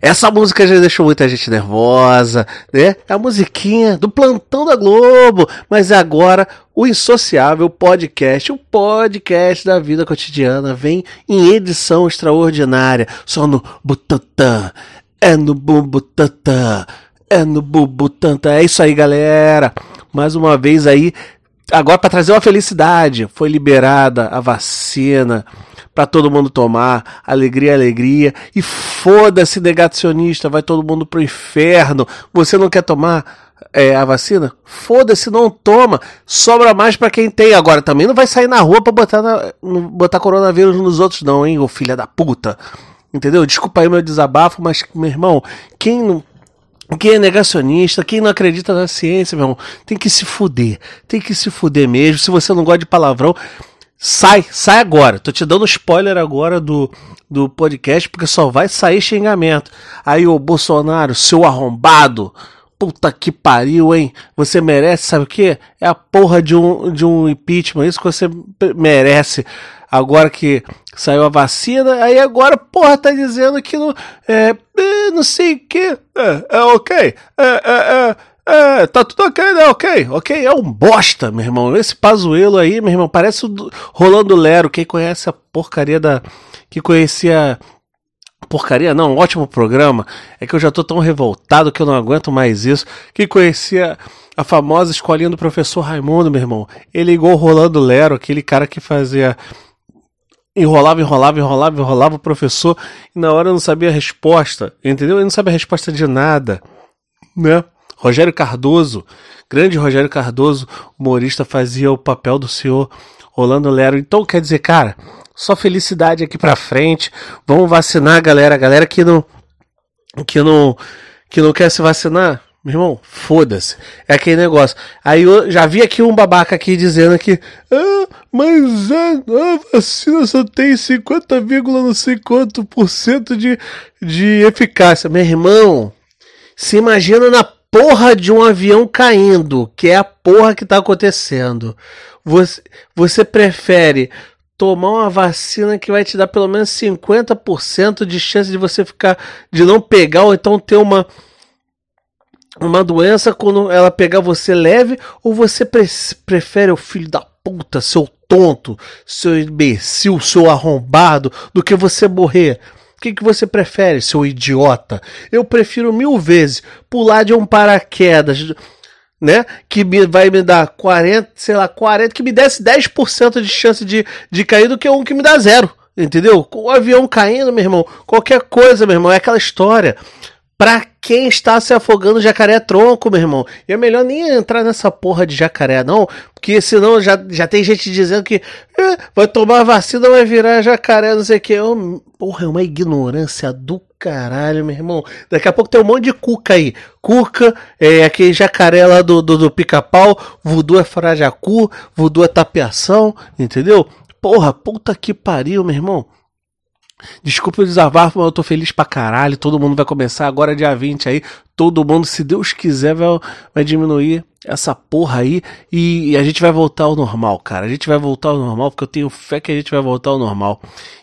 Essa música já deixou muita gente nervosa, né? É a musiquinha do plantão da Globo. Mas agora o Insociável Podcast, o podcast da vida cotidiana, vem em edição extraordinária, só no Butantan. É no Butantan. É no Butantan. É isso aí, galera. Mais uma vez aí, agora para trazer uma felicidade, foi liberada a vacina para todo mundo tomar, alegria, alegria, e foda-se negacionista, vai todo mundo pro inferno. Você não quer tomar é, a vacina? Foda-se, não toma. Sobra mais para quem tem. Agora também não vai sair na rua pra botar, na, botar coronavírus nos outros, não, hein, ô filha da puta. Entendeu? Desculpa aí meu desabafo, mas, meu irmão, quem não quem é negacionista, quem não acredita na ciência, meu irmão, tem que se fuder. Tem que se fuder mesmo. Se você não gosta de palavrão, Sai, sai agora. Tô te dando spoiler agora do, do podcast, porque só vai sair xingamento. Aí, ô Bolsonaro, seu arrombado. Puta que pariu, hein? Você merece, sabe o que? É a porra de um, de um impeachment. Isso que você merece. Agora que saiu a vacina, aí agora, porra, tá dizendo que não. É. é não sei o que. É, é ok. É, é, é. É, tá tudo ok, né? Ok, ok. É um bosta, meu irmão. Esse Pazuelo aí, meu irmão, parece o Rolando Lero. Quem conhece a porcaria da. Que conhecia. Porcaria, não, um ótimo programa. É que eu já tô tão revoltado que eu não aguento mais isso. Quem conhecia a famosa escolinha do professor Raimundo, meu irmão. Ele igual o Rolando Lero, aquele cara que fazia enrolava, enrolava, enrolava, enrolava o professor e na hora não sabia a resposta, entendeu? Ele não sabe a resposta de nada, né? Rogério Cardoso, grande Rogério Cardoso, humorista, fazia o papel do senhor Rolando Lero. Então, quer dizer, cara, só felicidade aqui pra frente. Vamos vacinar, galera. A galera que não, que não, que não quer se vacinar, meu irmão, foda-se. É aquele negócio. Aí eu já vi aqui um babaca aqui dizendo que. Ah, mas a, a vacina só tem 50, não sei quanto por cento de, de eficácia. Meu irmão, se imagina na porra de um avião caindo, que é a porra que tá acontecendo. Você, você prefere tomar uma vacina que vai te dar pelo menos 50% de chance de você ficar de não pegar ou então ter uma uma doença quando ela pegar você leve ou você pre prefere o filho da puta, seu tonto, seu imbecil, seu arrombado do que você morrer? O que, que você prefere, seu idiota? Eu prefiro mil vezes pular de um paraquedas, né? Que me, vai me dar 40, sei lá, 40, que me desse 10% de chance de, de cair do que um que me dá zero. Entendeu? O avião caindo, meu irmão, qualquer coisa, meu irmão, é aquela história. Pra quem está se afogando, jacaré é tronco, meu irmão. E é melhor nem entrar nessa porra de jacaré, não. Porque senão já, já tem gente dizendo que eh, vai tomar vacina, vai virar jacaré, não sei o que. porra, é uma ignorância do caralho, meu irmão. Daqui a pouco tem um monte de cuca aí. Cuca, é aquele jacaré lá do, do, do pica-pau. Voodoo é farajacu, voodoo é tapiação, entendeu? Porra, puta que pariu, meu irmão. Desculpa o desabafo, mas eu tô feliz pra caralho. Todo mundo vai começar agora dia 20 aí. Todo mundo, se Deus quiser, vai, vai diminuir essa porra aí. E, e, a gente vai voltar ao normal, cara. A gente vai voltar ao normal, porque eu tenho fé que a gente vai voltar ao normal.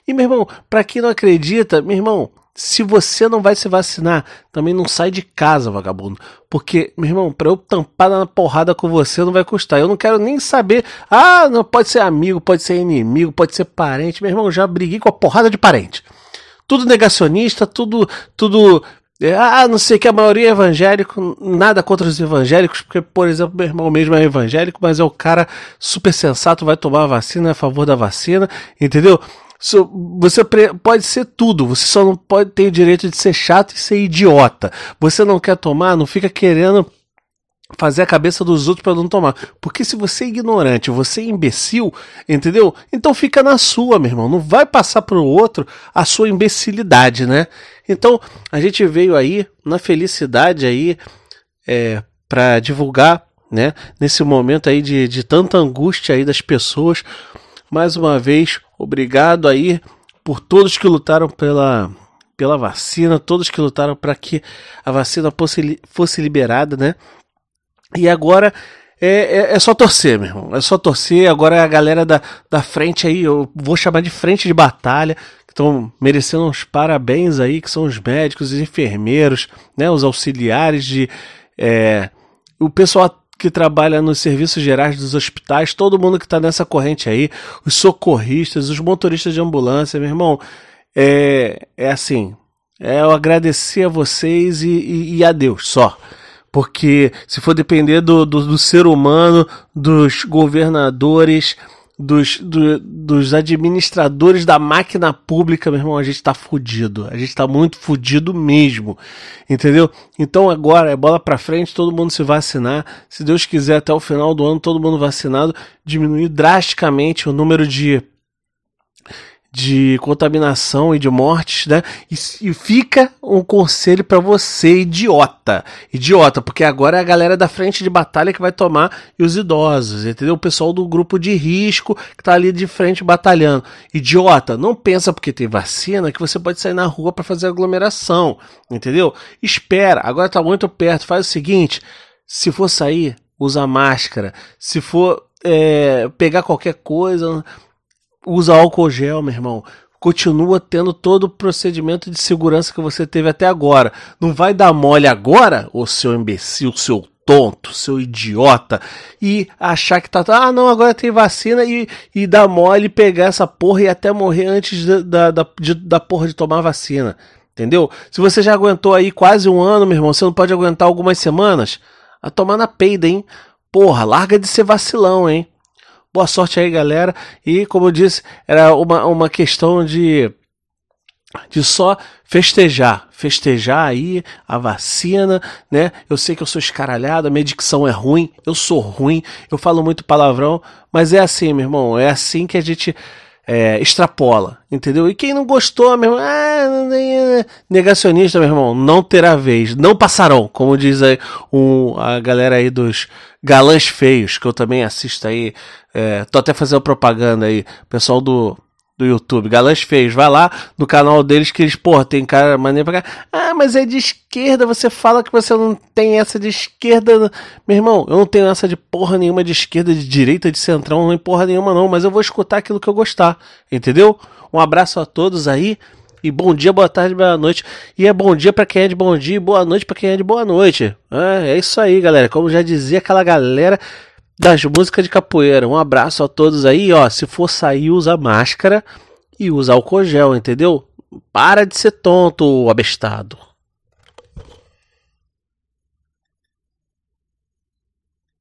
E, meu irmão, pra quem não acredita, meu irmão, se você não vai se vacinar, também não sai de casa, vagabundo. Porque, meu irmão, pra eu tampar na porrada com você não vai custar. Eu não quero nem saber. Ah, não pode ser amigo, pode ser inimigo, pode ser parente. Meu irmão, já briguei com a porrada de parente. Tudo negacionista, tudo, tudo. É, ah, não sei que a maioria é evangélico, nada contra os evangélicos, porque, por exemplo, meu irmão mesmo é evangélico, mas é o cara super sensato, vai tomar a vacina, é a favor da vacina, entendeu? Você pode ser tudo, você só não pode ter o direito de ser chato e ser idiota. Você não quer tomar, não fica querendo fazer a cabeça dos outros para não tomar. Porque se você é ignorante, você é imbecil, entendeu? Então fica na sua, meu irmão. Não vai passar para o outro a sua imbecilidade, né? Então a gente veio aí na felicidade aí é, para divulgar, né? Nesse momento aí de, de tanta angústia aí das pessoas mais uma vez, obrigado aí por todos que lutaram pela, pela vacina, todos que lutaram para que a vacina fosse, fosse liberada, né? E agora é, é, é, só torcer, meu irmão. É só torcer. Agora é a galera da, da frente aí, eu vou chamar de frente de batalha, estão merecendo uns parabéns aí, que são os médicos, os enfermeiros, né, os auxiliares de. É, o pessoal que trabalha nos serviços gerais dos hospitais, todo mundo que está nessa corrente aí, os socorristas, os motoristas de ambulância, meu irmão, é, é assim, é eu agradecer a vocês e, e, e a Deus só. Porque se for depender do, do, do ser humano, dos governadores, dos, do, dos administradores da máquina pública, meu irmão, a gente tá fudido. A gente tá muito fudido mesmo. Entendeu? Então agora é bola pra frente, todo mundo se vacinar. Se Deus quiser, até o final do ano, todo mundo vacinado, diminuir drasticamente o número de de contaminação e de mortes, né? E, e fica um conselho para você, idiota. Idiota, porque agora é a galera da frente de batalha que vai tomar e os idosos, entendeu? O pessoal do grupo de risco que tá ali de frente batalhando. Idiota, não pensa porque tem vacina que você pode sair na rua para fazer aglomeração, entendeu? Espera, agora tá muito perto. Faz o seguinte: se for sair, usa máscara. Se for é, pegar qualquer coisa usa álcool gel, meu irmão. Continua tendo todo o procedimento de segurança que você teve até agora. Não vai dar mole agora, ô seu imbecil, seu tonto, seu idiota, e achar que tá. Ah, não, agora tem vacina e, e dar mole, pegar essa porra e até morrer antes da, da, de, da porra de tomar vacina. Entendeu? Se você já aguentou aí quase um ano, meu irmão, você não pode aguentar algumas semanas? A tomar na peida, hein? Porra, larga de ser vacilão, hein? Boa sorte aí, galera. E como eu disse, era uma, uma questão de, de só festejar. Festejar aí a vacina, né? Eu sei que eu sou escaralhado, a minha dicção é ruim, eu sou ruim, eu falo muito palavrão, mas é assim, meu irmão, é assim que a gente é, extrapola, entendeu? E quem não gostou, meu irmão, ah, negacionista, meu irmão, não terá vez, não passarão, como diz aí um, a galera aí dos galãs feios, que eu também assisto aí, é, tô até fazendo propaganda aí, pessoal do do YouTube, Galãs Feios, vai lá no canal deles que eles, porra, tem cara maneiro pra cá. Ah, mas é de esquerda, você fala que você não tem essa de esquerda. Meu irmão, eu não tenho essa de porra nenhuma de esquerda, de direita, de centrão, não tem porra nenhuma não, mas eu vou escutar aquilo que eu gostar, entendeu? Um abraço a todos aí. E bom dia, boa tarde, boa noite. E é bom dia para quem é de bom dia e boa noite para quem é de boa noite. É, é isso aí, galera. Como já dizia aquela galera das músicas de capoeira. Um abraço a todos aí, ó. Se for sair, usa máscara e usa álcool gel, entendeu? Para de ser tonto, abestado.